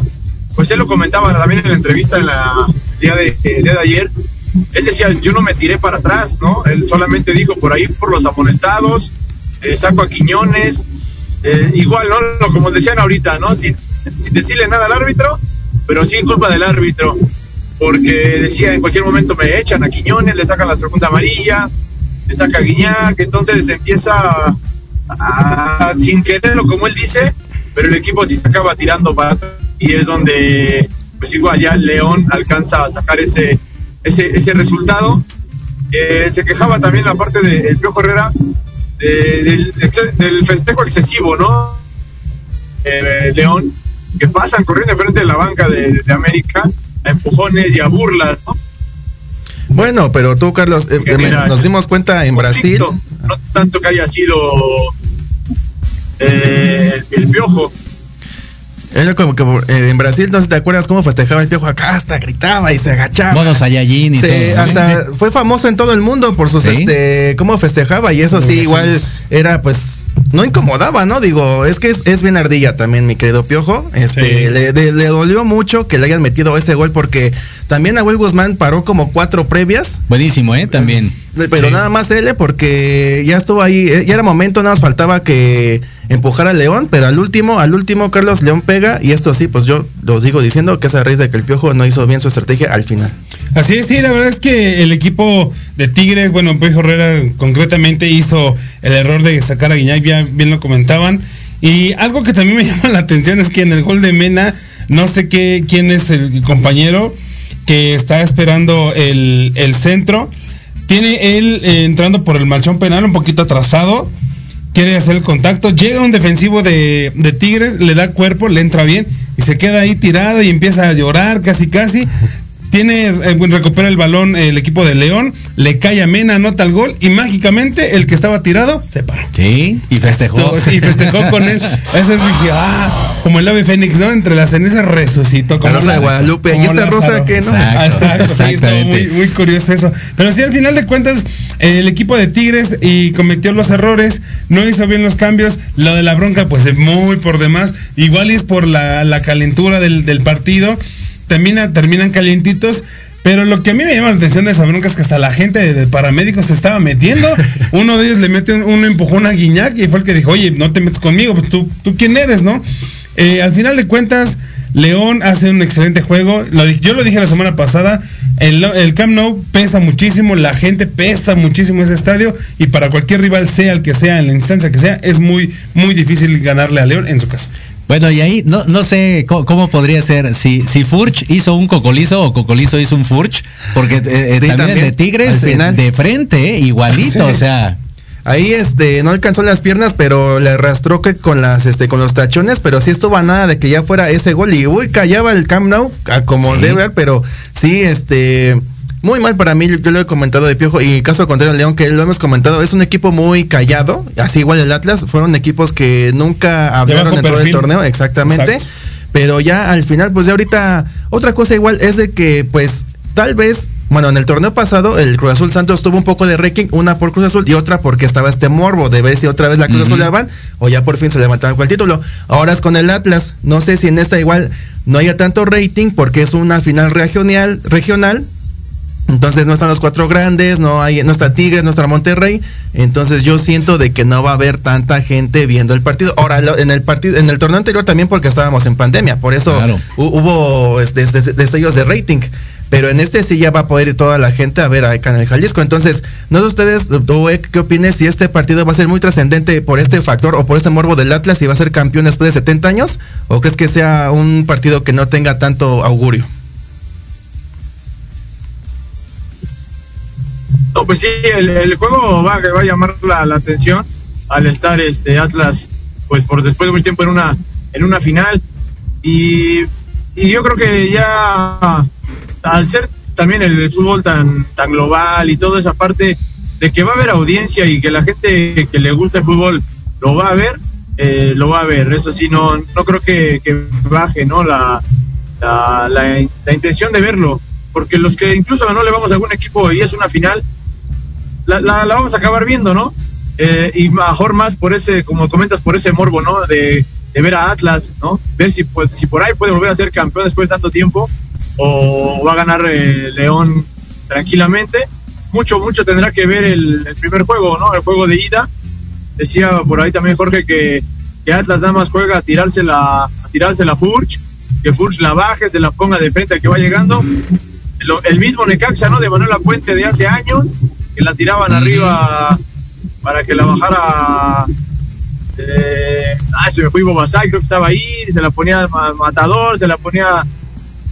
pues él lo comentaba también en la entrevista en la día de, de ayer. Él decía yo no me tiré para atrás no él solamente dijo por ahí por los amonestados eh, saco a Quiñones eh, igual no como decían ahorita no sin, sin decirle nada al árbitro pero sí culpa del árbitro porque decía en cualquier momento me echan a Quiñones le sacan la segunda amarilla le saca Guiñac, entonces empieza a, sin quererlo, como él dice, pero el equipo sí se acaba tirando para y es donde, pues igual ya León alcanza a sacar ese, ese, ese resultado. Eh, se quejaba también la parte del de, Piojo Herrera del, festejo excesivo, ¿no? Eh, León, que pasan corriendo frente de la banca de, de América a empujones y a burlas, ¿no? Bueno, pero tú, Carlos, eh, nos dimos cuenta en Brasil. No tanto que haya sido eh, el piojo. Era como que eh, en Brasil, no sé si te acuerdas cómo festejaba el piojo acá, hasta gritaba y se agachaba. Modo Saiyajin y todo. Hasta fue famoso en todo el mundo por sus, este, cómo festejaba y eso sí, igual era pues no incomodaba, ¿no? Digo, es que es, bien ardilla también, mi querido Piojo. Este, le, le, dolió mucho que le hayan metido ese gol porque también Will Guzmán paró como cuatro previas. Buenísimo, ¿eh? También. Pero nada más él, porque ya estuvo ahí, eh, ya era momento, nada más faltaba que empujara al León, pero al último, al último Carlos León pega y esto sí, pues yo lo digo diciendo que es a raíz de que el Piojo no hizo bien su estrategia al final. Así es, sí, la verdad es que el equipo de Tigres, bueno, Piojo Herrera concretamente hizo el error de sacar a Guiñac, bien lo comentaban. Y algo que también me llama la atención es que en el gol de Mena, no sé qué, quién es el compañero, que está esperando el, centro. Tiene él eh, entrando por el manchón penal un poquito atrasado. Quiere hacer el contacto, llega un defensivo de, de Tigres, le da cuerpo, le entra bien y se queda ahí tirado y empieza a llorar casi casi tiene, eh, recupera el balón el equipo de León, le cae a Mena, anota el gol y mágicamente el que estaba tirado se paró. Sí, y festejó. y festejó con él. Eso es dije, ah, como el ave fénix, ¿no? Entre las cenizas resucitó. Como la rosa de Guadalupe. Y esta rosa que no. Exacto, muy, muy curioso eso. Pero sí, al final de cuentas, el equipo de Tigres y cometió los errores, no hizo bien los cambios. Lo de la bronca, pues muy por demás. Igual es por la, la calentura del, del partido termina, terminan calientitos. Pero lo que a mí me llama la atención de esa bronca es que hasta la gente de, paramédicos se estaba metiendo. Uno de ellos le mete un, empujón a Guiñac y fue el que dijo, oye, no te metes conmigo, pues tú, tú quién eres, ¿no? Eh, al final de cuentas, León hace un excelente juego. yo lo dije la semana pasada, el, el Camp Nou pesa muchísimo, la gente pesa muchísimo ese estadio y para cualquier rival, sea el que sea, en la instancia que sea, es muy, muy difícil ganarle a León en su casa. Bueno, y ahí no, no sé cómo, podría ser, si, si Furch hizo un cocolizo o cocolizo hizo un Furch, porque eh, eh, también, de Tigres eh, de frente, igualito, o sea. Ahí este no alcanzó las piernas, pero le arrastró que con las este con los tachones, pero sí estuvo a nada de que ya fuera ese gol y uy, callaba el Camp Nou como debe ver, pero sí este muy mal para mí, yo lo he comentado de Piojo y caso contrario León, que lo hemos comentado, es un equipo muy callado, así igual el Atlas, fueron equipos que nunca hablaron en todo el torneo, exactamente, pero ya al final, pues de ahorita, otra cosa igual es de que pues tal vez, bueno, en el torneo pasado el Cruz Azul Santos tuvo un poco de ranking, una por Cruz Azul y otra porque estaba este morbo de ver si otra vez la Cruz Azul le van o ya por fin se levantaban con el título. Ahora es con el Atlas, no sé si en esta igual no haya tanto rating porque es una final regional, regional entonces no están los cuatro grandes, no hay, no está Tigres, no está Monterrey. Entonces yo siento de que no va a haber tanta gente viendo el partido. Ahora, en el partido, en el torneo anterior también porque estábamos en pandemia, por eso hubo este, destellos de rating. Pero en este sí ya va a poder ir toda la gente a ver acá en el Jalisco. Entonces, no sé ustedes, ¿qué opines si este partido va a ser muy trascendente por este factor o por este morbo del Atlas y va a ser campeón después de 70 años? ¿O crees que sea un partido que no tenga tanto augurio? Pues sí, el, juego va, va a llamar la, atención al estar este Atlas, pues por después de mucho tiempo en una, en una final. Y, yo creo que ya al ser también el fútbol tan, tan global y toda esa parte de que va a haber audiencia y que la gente que le gusta el fútbol lo va a ver, eh, lo va a ver. Eso sí, no, no creo que, baje ¿no? La, la, la, intención de verlo. Porque los que incluso no le vamos a algún equipo y es una final, la, la, vamos a acabar viendo, ¿no? Eh, y mejor más por ese, como comentas, por ese morbo, ¿no? De, ver a Atlas, ¿no? Ver si, pues, si por ahí puede volver a ser campeón después de tanto tiempo o va a ganar eh, León tranquilamente. Mucho, mucho tendrá que ver el, primer juego, ¿no? El juego de ida. Decía por ahí también Jorge que, que Atlas nada más juega a tirarse la, a tirarse la Furch, que Furch la baje, se la ponga de frente al que va llegando. El, mismo Necaxa, ¿no? De Manuel Puente de hace años, que la tiraban arriba para que la bajara. Eh, ah, se me fue Bobasay, creo que estaba ahí, se la ponía al matador, se la ponía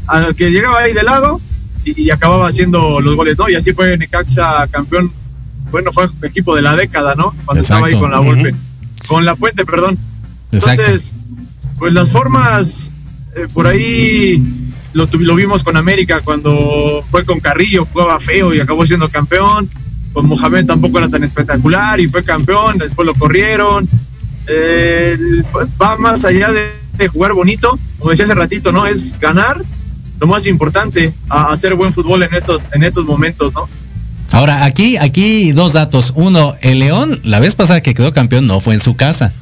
al que llegaba ahí de lado y, acababa haciendo los goles, ¿no? Y así fue Necaxa campeón, bueno, fue equipo de la década, ¿no? Cuando estaba ahí con la golpe, con la puente, perdón. Entonces, pues las formas eh, por ahí lo, lo, vimos con América cuando fue con Carrillo, jugaba feo y acabó siendo campeón con Mohamed tampoco era tan espectacular y fue campeón, después lo corrieron. Eh, va más allá de, jugar bonito, como decía hace ratito, ¿no? Es ganar lo más importante, a hacer buen fútbol en estos, en estos momentos, ¿no? Ahora, aquí, aquí dos datos. Uno, el León, la vez pasada que quedó campeón, no fue en su casa.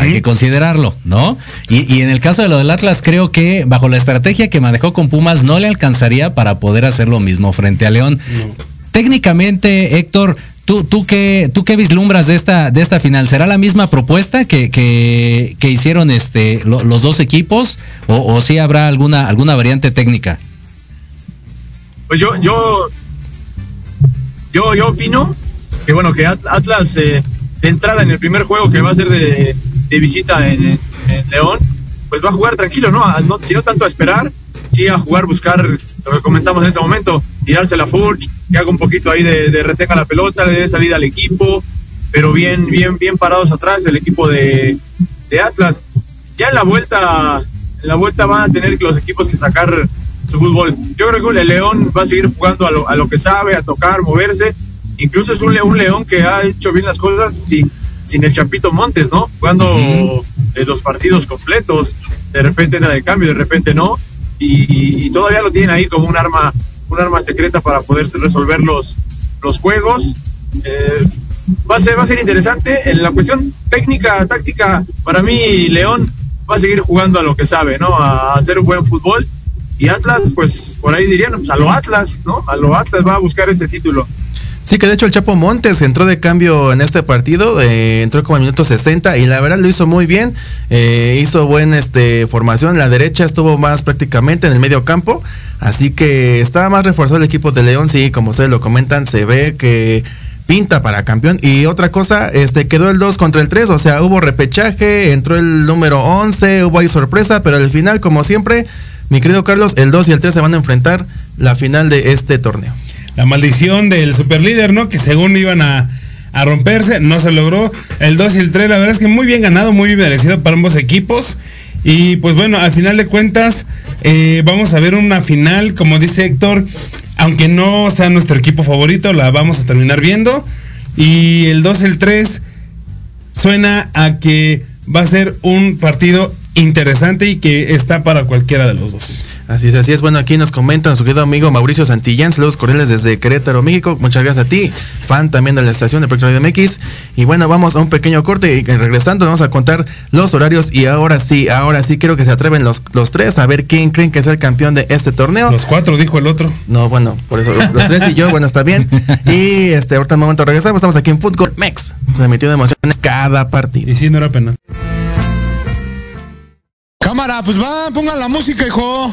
Hay que considerarlo, ¿no? Y, en el caso de lo del Atlas, creo que bajo la estrategia que manejó con Pumas, no le alcanzaría para poder hacer lo mismo frente a León. Técnicamente, Héctor, ¿tú, tú, qué, ¿tú qué vislumbras de esta, de esta final? ¿Será la misma propuesta que, que, hicieron este, los dos equipos o, o sí habrá alguna, alguna variante técnica? Pues yo, yo, yo, yo opino que bueno, que Atlas eh, de entrada en el primer juego que va a ser de, visita en, León, pues va a jugar tranquilo, ¿no? si no tanto a esperar, sí a jugar, buscar lo que comentamos en ese momento, tirarse la Furch, que haga un poquito ahí de, retenga la pelota, le dé salida al equipo, pero bien, bien, bien parados atrás el equipo de, de Atlas. Ya en la vuelta, en la vuelta van a tener los equipos que sacar su fútbol. Yo creo que el León va a seguir jugando a lo, a lo que sabe, a tocar, moverse. Incluso es un, un León que ha hecho bien las cosas sin, sin el Chapito Montes, ¿no? Jugando los partidos completos. De repente nada de cambio, de repente no. Y, y, todavía lo tienen ahí como un arma, un arma secreta para poder resolver los, los juegos. Eh, va a ser, va a ser interesante. En la cuestión técnica, táctica, para mí León va a seguir jugando a lo que sabe, ¿no? A hacer un buen fútbol. Y Atlas, pues por ahí dirían, pues a lo Atlas, ¿no? A lo Atlas va a buscar ese título. Sí, que de hecho el Chapo Montes entró de cambio en este partido, eh, entró como en minuto 60 y la verdad lo hizo muy bien, eh, hizo buena este, formación, la derecha estuvo más prácticamente en el medio campo, así que estaba más reforzado el equipo de León, sí, como ustedes lo comentan, se ve que pinta para campeón. Y otra cosa, este quedó el 2 contra el 3, o sea, hubo repechaje, entró el número 11, hubo ahí sorpresa, pero al final, como siempre, mi querido Carlos, el 2 y el 3 se van a enfrentar la final de este torneo la maldición del superlíder, ¿no? Que según iban a, a, romperse, no se logró. El 2 y el 3, la verdad es que muy bien ganado, muy bien merecido para ambos equipos. Y pues bueno, al final de cuentas, eh, vamos a ver una final, como dice Héctor, aunque no sea nuestro equipo favorito, la vamos a terminar viendo. Y el 2 y el 3 suena a que va a ser un partido interesante y que está para cualquiera de los dos. Así es, así es. Bueno, aquí nos comentan su querido amigo Mauricio Santillán. Saludos cordiales desde Querétaro, México. Muchas gracias a ti, fan también de la estación de Proyecto MX. Y bueno, vamos a un pequeño corte y regresando vamos a contar los horarios. Y ahora sí, ahora sí quiero que se atreven los, los tres a ver quién creen que es el campeón de este torneo. Los cuatro, dijo el otro. No, bueno, por eso los, los tres y yo, bueno, está bien. Y este, ahorita en un momento regresamos. Estamos aquí en Fútbol Mex, transmitiendo emociones cada partido. Y sí, no era pena. Cámara, pues va, pongan la música, hijo.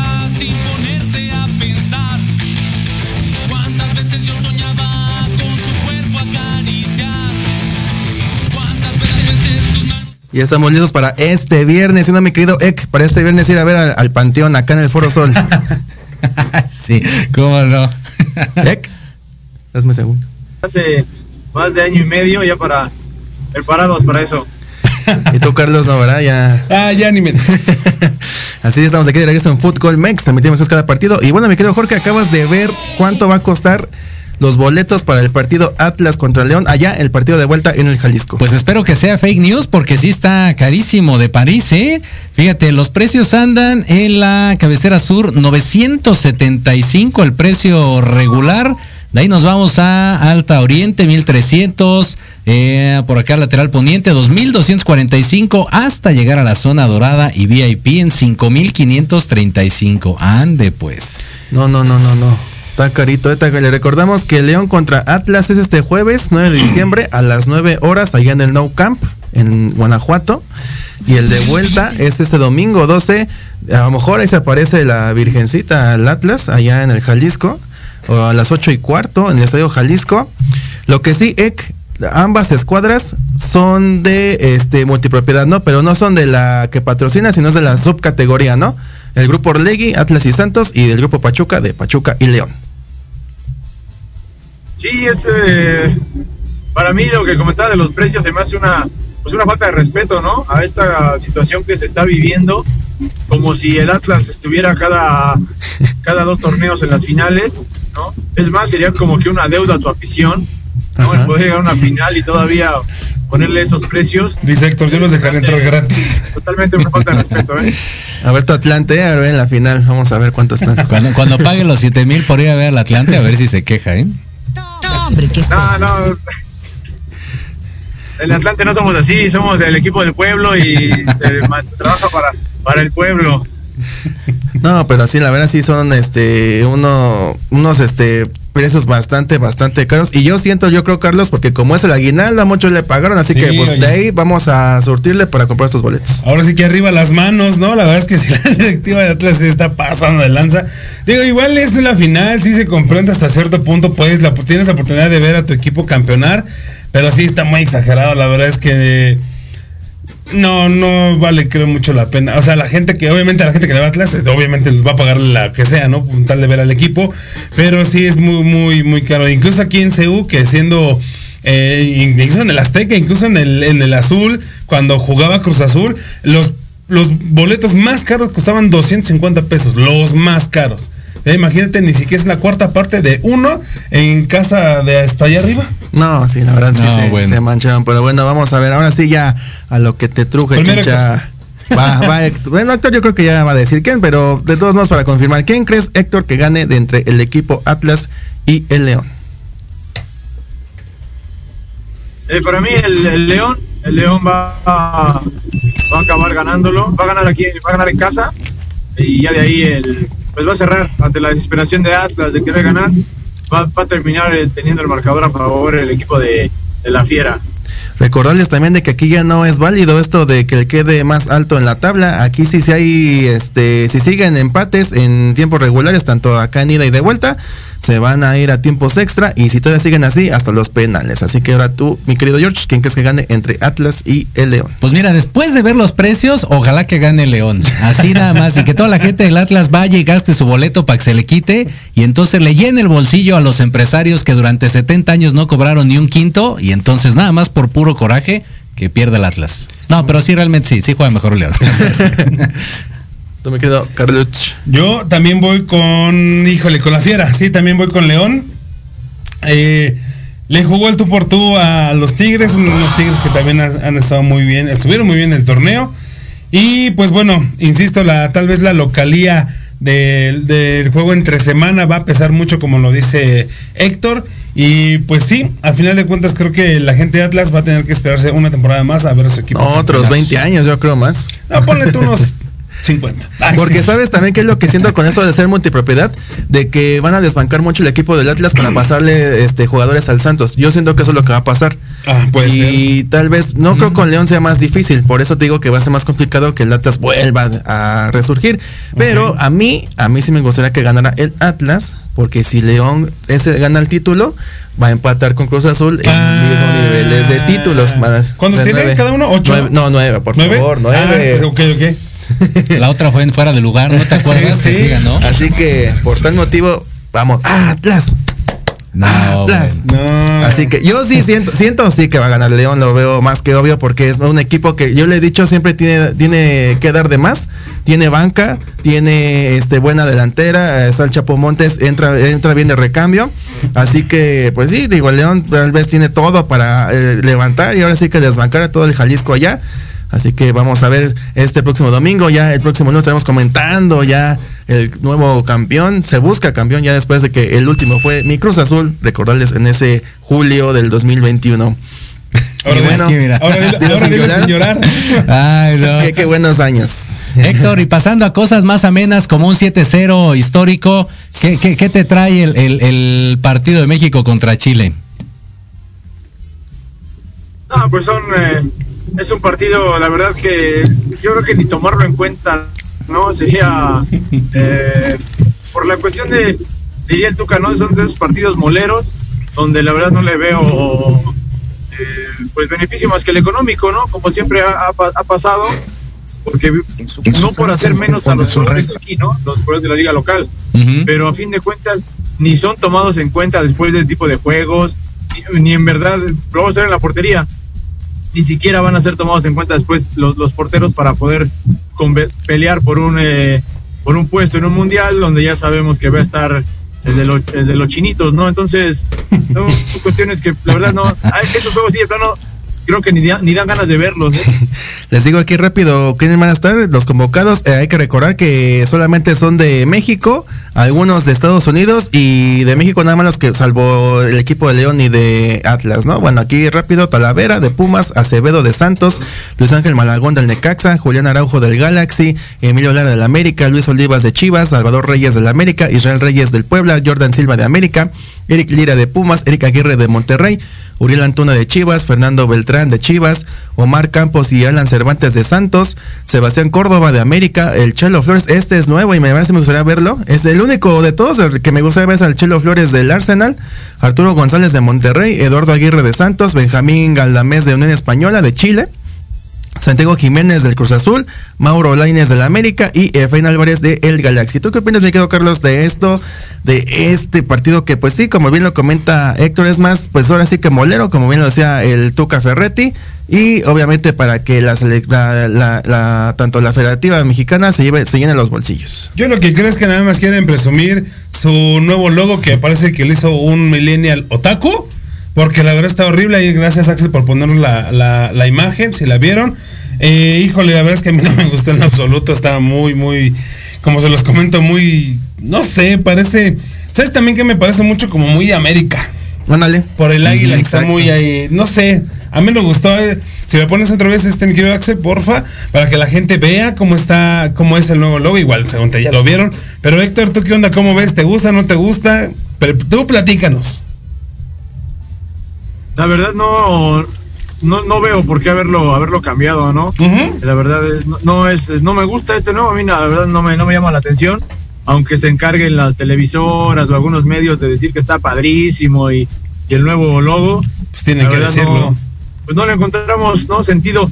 Ya estamos listos para este viernes, ¿no, mi querido Ek? Para este viernes ir a ver al, al Panteón acá en el Foro Sol. sí, cómo no. Ek. Hazme segundo. Hace más de año y medio ya para preparados para eso. Y tú, Carlos, no, ¿verdad? Ya. Ah, ya ni me. Así estamos aquí de regreso en Fútbol Mex, transmitimos cada partido. Y bueno, mi querido Jorge, acabas de ver cuánto va a costar los boletos para el partido Atlas contra León, allá el partido de vuelta en el Jalisco. Pues espero que sea fake news porque sí está carísimo de París, ¿eh? Fíjate, los precios andan en la cabecera sur 975 el precio regular. De ahí nos vamos a Alta Oriente 1300, eh, por acá lateral poniente 2245 hasta llegar a la zona dorada y VIP en 5535. Ande pues. No, no, no, no, no. Está carito. Esta, le recordamos que León contra Atlas es este jueves 9 de diciembre a las 9 horas allá en el No Camp en Guanajuato. Y el de vuelta es este domingo 12. A lo mejor ahí se aparece la Virgencita al Atlas allá en el Jalisco. O a las 8 y cuarto en el Estadio Jalisco. Lo que sí, Ek, ambas escuadras son de este multipropiedad, ¿no? Pero no son de la que patrocina, sino es de la subcategoría, ¿no? El grupo Orlegui, Atlas y Santos, y del grupo Pachuca, de Pachuca y León. Sí, es eh, para mí lo que comentaba de los precios se me hace una pues una falta de respeto, ¿no? A esta situación que se está viviendo, como si el Atlas estuviera cada cada dos torneos en las finales, ¿no? Es más, sería como que una deuda a tu afición, ¿no? El poder llegar a una final y todavía ponerle esos precios. Dice Héctor, yo los dejaré entrar gratis. Totalmente una falta de respeto, ¿eh? A ver tu Atlante, a ver en la final, vamos a ver cuánto están. Cuando, cuando pague los 7 mil por ir a ver al Atlante, a ver si se queja, ¿eh? No, hombre, ¿qué No, no. El Atlante no somos así, somos el equipo del pueblo y se, se trabaja para, para el pueblo. No, pero sí, la verdad sí son este uno, unos este precios bastante, bastante caros. Y yo siento, yo creo, Carlos, porque como es el aguinaldo, a muchos le pagaron, así Sí, que pues oye. de ahí vamos a surtirle para comprar estos boletos. Ahora sí que arriba las manos, ¿no? La verdad es que si la directiva de Atlas se está pasando de lanza. Digo, igual es la final, sí se comprende hasta cierto punto, pues la, tienes la oportunidad de ver a tu equipo campeonar, pero sí está muy exagerado, la verdad es que no, no vale creo mucho la pena. O sea, la gente que, obviamente la gente que le va a Atlas, obviamente les va a pagar la que sea, ¿no? Tal de ver al equipo, pero sí es muy, muy, muy caro. Incluso aquí en CU, que siendo... eh, incluso en el Azteca, incluso en el, en el Azul, cuando jugaba Cruz Azul, los, los boletos más caros costaban 250 pesos, los más caros. Eh, imagínate, ni siquiera es la cuarta parte de uno en casa de hasta allá arriba. No, sí, la verdad sí No, se, bueno. se mancharon. Pero bueno, vamos a ver, ahora sí ya a lo que te truje, chicha. Va, va Héctor. Bueno, Héctor yo creo que ya va a decir quién, pero de todos modos para confirmar, ¿quién crees, Héctor, que gane de entre el equipo Atlas y el León? Eh, para mí el, el León, el León va a, va a acabar ganándolo, va a ganar aquí, va a ganar en casa y ya de ahí el, pues va a cerrar ante la desesperación de Atlas de querer ganar, va, a terminar eh, teniendo el marcador a favor el equipo de, la Fiera. Recordarles también de que aquí ya no es válido esto de que quede más alto en la tabla. Aquí sí, sí hay, este, si siguen empates en tiempos regulares, tanto acá en ida y de vuelta, se van a ir a tiempos extra y si todavía siguen así, hasta los penales. Así que ahora tú, mi querido George, ¿quién crees que gane entre Atlas y el León? Pues mira, después de ver los precios, ojalá que gane León. Así nada más. Y que toda la gente del Atlas vaya y gaste su boleto para que se le quite. Y entonces le llene el bolsillo a los empresarios que durante 70 años no cobraron ni un quinto. Y entonces nada más por puro coraje que pierda el Atlas. No, pero sí, realmente sí, sí juega mejor León. Tú, mi querido Carluch. Yo también voy con, híjole, con la fiera, sí, también voy con León. Eh, le jugó el tú por tú a los Tigres, unos Tigres que también han, han estado muy bien, estuvieron muy bien en el torneo. Y pues bueno, insisto, la, tal vez la localía del, del juego entre semana va a pesar mucho, como lo dice Héctor. Y pues sí, al final de cuentas creo que la gente de Atlas va a tener que esperarse una temporada más a ver a su equipo. Otros campeonar. 20 años, yo creo más. Ah, ponle tú unos 50. Ay, Porque sabes también qué es lo que siento con eso de ser multipropiedad, de que van a desbancar mucho el equipo del Atlas para pasarle este jugadores al Santos. Yo siento que eso es lo que va a pasar. Ah, y tal vez, no creo con León sea más difícil, por eso te digo que va a ser más complicado que el Atlas vuelva a resurgir. Pero a mí, a mí sí me gustaría que ganara el Atlas, porque si León ese gana el título, va a empatar con Cruz Azul en mismos niveles de títulos. Ah. ¿Cuántos tiene nueve. cada uno? ¿Ocho? Nueve- no, nueve, por ¿Nueve? favor, nueve. Ah, ok, ok. La otra fue en fuera de lugar, ¿no te acuerdas? Sí, que sí. sí ganó. Así que por tal motivo, vamos, Atlas. No, Atlas. No. Así que yo sí siento, siento sí que va a ganar León, lo veo más que obvio porque es un equipo que yo le he dicho siempre tiene, tiene que dar de más, tiene banca, tiene este buena delantera, está el Chapo Montes, entra, entra bien de recambio, así que pues sí, digo, León tal vez tiene todo para eh, levantar y ahora sí que desbancar a todo el Jalisco allá. Así que vamos a ver este próximo domingo, ya el próximo lunes estaremos comentando ya el nuevo campeón, se busca campeón ya después de que el último fue mi Cruz Azul, recordarles en ese julio del 2021. Ahora, Y bueno, aquí, mira. ahora, dile- Dilo ahora sin dile llorar. sin llorar. Ay, no. Qué, qué buenos años. Héctor, y pasando a cosas más amenas como un 7-0 histórico, ¿qué, qué, qué te trae el, el- el partido de México contra Chile? No, pues son. eh, es un partido, la verdad que yo creo que ni tomarlo en cuenta, ¿no? Sería. eh, por la cuestión de. Diría el Tuca, ¿no? Son de esos partidos moleros, donde la verdad no le veo. eh, pues beneficio más que el económico, ¿no? Como siempre ha, ha pa- ha pasado. Porque no por hacer menos a los jugadores de aquí, ¿no? Los jugadores de la liga local pero a fin de cuentas ni son tomados en cuenta después del tipo de juegos, ni, ni en verdad, lo vamos a hacer en la portería, ni siquiera van a ser tomados en cuenta después los, los porteros para poder pelear por un, eh, por un puesto en un mundial donde ya sabemos que va a estar el de, el de los chinitos, ¿no? Entonces, son cuestiones que la verdad no, esos juegos sí de plano creo que ni, ni dan ganas de verlos, ¿eh? Les digo aquí rápido quiénes van a estar los convocados. Eh, hay que recordar que solamente son de México, algunos de Estados Unidos y de México nada más los que salvo el equipo de León y de Atlas, ¿no? Bueno, aquí rápido Talavera de Pumas, Acevedo de Santos, Luis Ángel Malagón del Necaxa, Julián Araujo del Galaxy, Emilio Lara del América, Luis Olivas de Chivas, Salvador Reyes del América, Israel Reyes del Puebla, Jordan Silva de América, Eric Lira de Pumas, Eric Aguirre de Monterrey, Uriel Antuna de Chivas, Fernando Beltrán de Chivas, Omar Campos y Alan Cervantes de Santos, Sebastián Córdoba de América, el Chelo Flores, este es nuevo y me parece me gustaría verlo, es el único de todos el que me gustaría ver es al Chelo Flores del Arsenal, Arturo González de Monterrey, Eduardo Aguirre de Santos, Benjamín Galdamés de Unión Española de Chile, Santiago Jiménez del Cruz Azul, Mauro Laines del América y Efraín Álvarez de El Galaxy. ¿Tú qué opinas, mi querido Carlos, de esto, de este partido que, pues sí, como bien lo comenta Héctor, es más, pues ahora sí que molero, como bien lo decía el Tuca Ferretti, y obviamente para que la, la- la- tanto la Federativa Mexicana se lleve, se llene los bolsillos. Yo lo que creo es que nada más quieren presumir su nuevo logo que parece que lo hizo un millennial otaku. Porque la verdad está horrible y gracias Axel por ponernos la, la, la imagen, si la vieron. Eh, híjole, la verdad es que a mí no me gustó en absoluto, estaba muy, muy, como se los comento, muy, no sé, parece, ¿sabes también que me parece mucho como muy América? Ándale. Por el águila, está muy ahí, no sé, a mí me gustó. eh, Si me pones otra vez este, mi querido Axel, porfa, para que la gente vea cómo está, cómo es el nuevo logo. Igual, según te ya lo vieron. Pero Héctor, ¿tú qué onda? ¿Cómo ves? ¿Te gusta? ¿No te gusta? Pero tú platícanos. La verdad no, no, no veo por qué haberlo, haberlo cambiado, ¿no? La verdad no, no es, no me gusta este nuevo, a mí la verdad no me, no me llama la atención, aunque se encarguen las televisoras o algunos medios de decir que está padrísimo y, y el nuevo logo. Pues tienen que decirlo. No, pues no le encontramos no sentido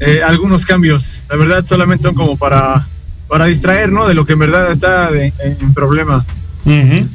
eh, algunos cambios. La verdad solamente son como para, para distraer, ¿no? De lo que en verdad está de- en problema.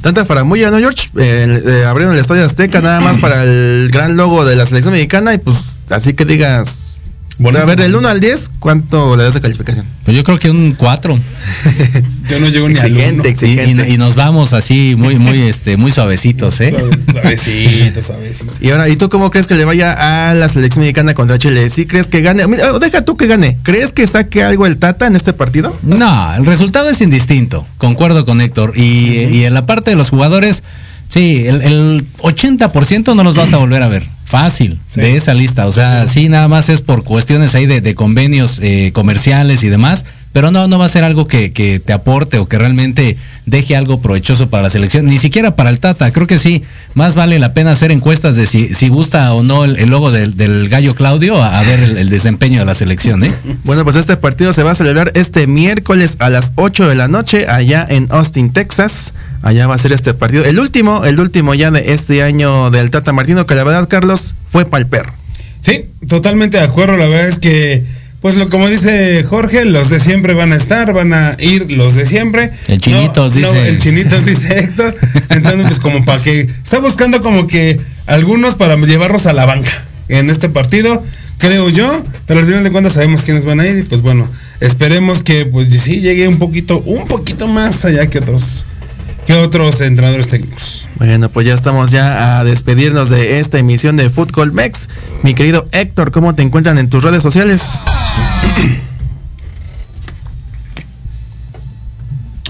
Tanta faramulla, ¿no, George? Eh, eh, abrieron el Estadio Azteca nada más para el gran logo de la selección mexicana y pues así que digas... Bueno, a ver, del 1 al 10, ¿cuánto le das de calificación? Pues yo creo que un 4. Yo no llego ni al Exigente, uno. exigente. Y, y nos vamos así muy, muy, este, muy suavecitos, ¿eh? Suavecito, suavecito. Y ahora, ¿y tú cómo crees que le vaya a la selección mexicana contra Chile? ¿Sí crees que gane? Mira, oh, deja tú que gane. ¿Crees que saque algo el Tata en este partido? No, el resultado es indistinto, concuerdo con Héctor. Y, y en la parte de los jugadores, sí, el, el 80% no los vas a volver a ver. Fácil, de esa lista. O sea, sí, nada más es por cuestiones ahí de, de convenios eh, comerciales y demás. Pero no, no va a ser algo que, que te aporte o que realmente deje algo provechoso para la selección, ni siquiera para el Tata. Creo que sí, más vale la pena hacer encuestas de si, si gusta o no el, el logo del, del gallo Claudio a, a ver el, el desempeño de la selección, ¿eh? Bueno, pues este partido se va a celebrar este miércoles a las 8 de la noche allá en Austin, Texas. Allá va a ser este partido. El último, el último ya de este año del Tata Martino, que la verdad, Carlos, fue pa'l perro. Sí, totalmente de acuerdo. La verdad es que, pues lo como dice Jorge, los de siempre van a estar, van a ir los de siempre. El chinitos, No, no, dice. el chinitos dice Héctor. Entonces, pues como para que está buscando como que algunos para llevarlos a la banca en este partido, creo yo, pero al final de cuentas sabemos quiénes van a ir y pues bueno, esperemos que pues sí llegue un poquito, un poquito más allá que otros que otros entrenadores técnicos. Bueno, pues ya estamos ya a despedirnos de esta emisión de Fútbol Mex. Mi querido Héctor, ¿cómo te encuentran en tus redes sociales?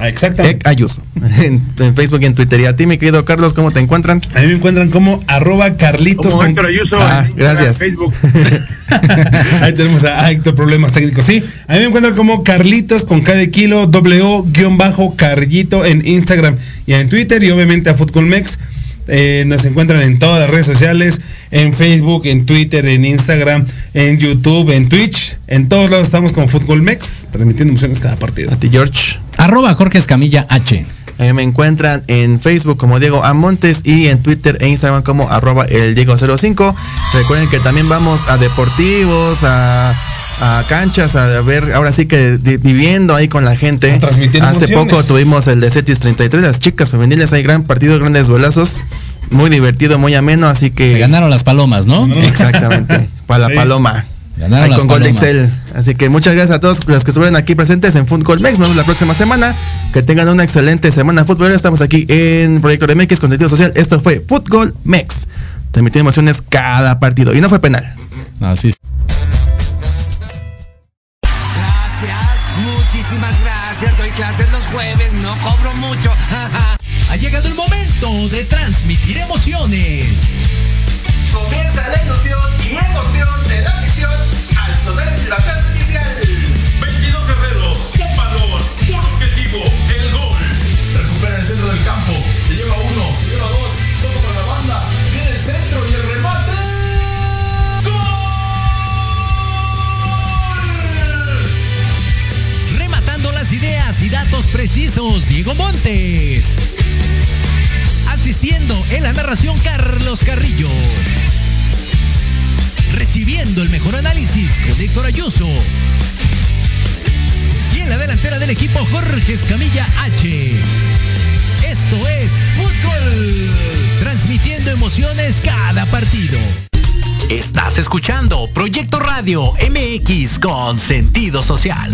Ah, Exactamente. Ayuso. En, en Facebook y en Twitter. Y a ti, mi querido Carlos, ¿cómo te encuentran? A mí me encuentran como arroba Carlitos. Como con- Héctor Ayuso Ah, gracias. Facebook. Ahí tenemos a, a Héctor Problemas Técnicos. Sí, a mí me encuentran como Carlitos con K de kilo, W guion bajo Carlito en Instagram y en Twitter y obviamente a Fútbol Mex. Eh, nos encuentran en todas las redes sociales, en Facebook, en Twitter, en Instagram, en YouTube, en Twitch. En todos lados estamos como Fútbol Mex, transmitiendo emociones cada partido. A ti, George. Arroba Jorge Escamilla H. Eh, me encuentran en Facebook como Diego Amontes y en Twitter e Instagram como arroba el Diego05. Recuerden que también vamos a deportivos, a, a canchas, a ver, ahora sí que viviendo ahí con la gente. Hace emociones. poco tuvimos el de Cetis 33, las chicas femeniles, hay gran partido, grandes golazos. Muy divertido, muy ameno, así Se que... ganaron las palomas, ¿no? Exactamente, para Sí. la paloma. Ganaron Ahí las con Gol de palomas. Excel. Así que muchas gracias a todos los que estuvieron aquí presentes en Fútbol Mex. Nos vemos la próxima semana. Que tengan una excelente semana futbolera. Estamos aquí en Proyecto de MX con sentido social. Esto fue Fútbol Mex. Transmitiendo emociones cada partido. Y no fue penal. Así Jorge Escamilla H. Esto es Fútbol. Transmitiendo emociones cada partido. Estás escuchando Proyecto Radio MX con sentido social.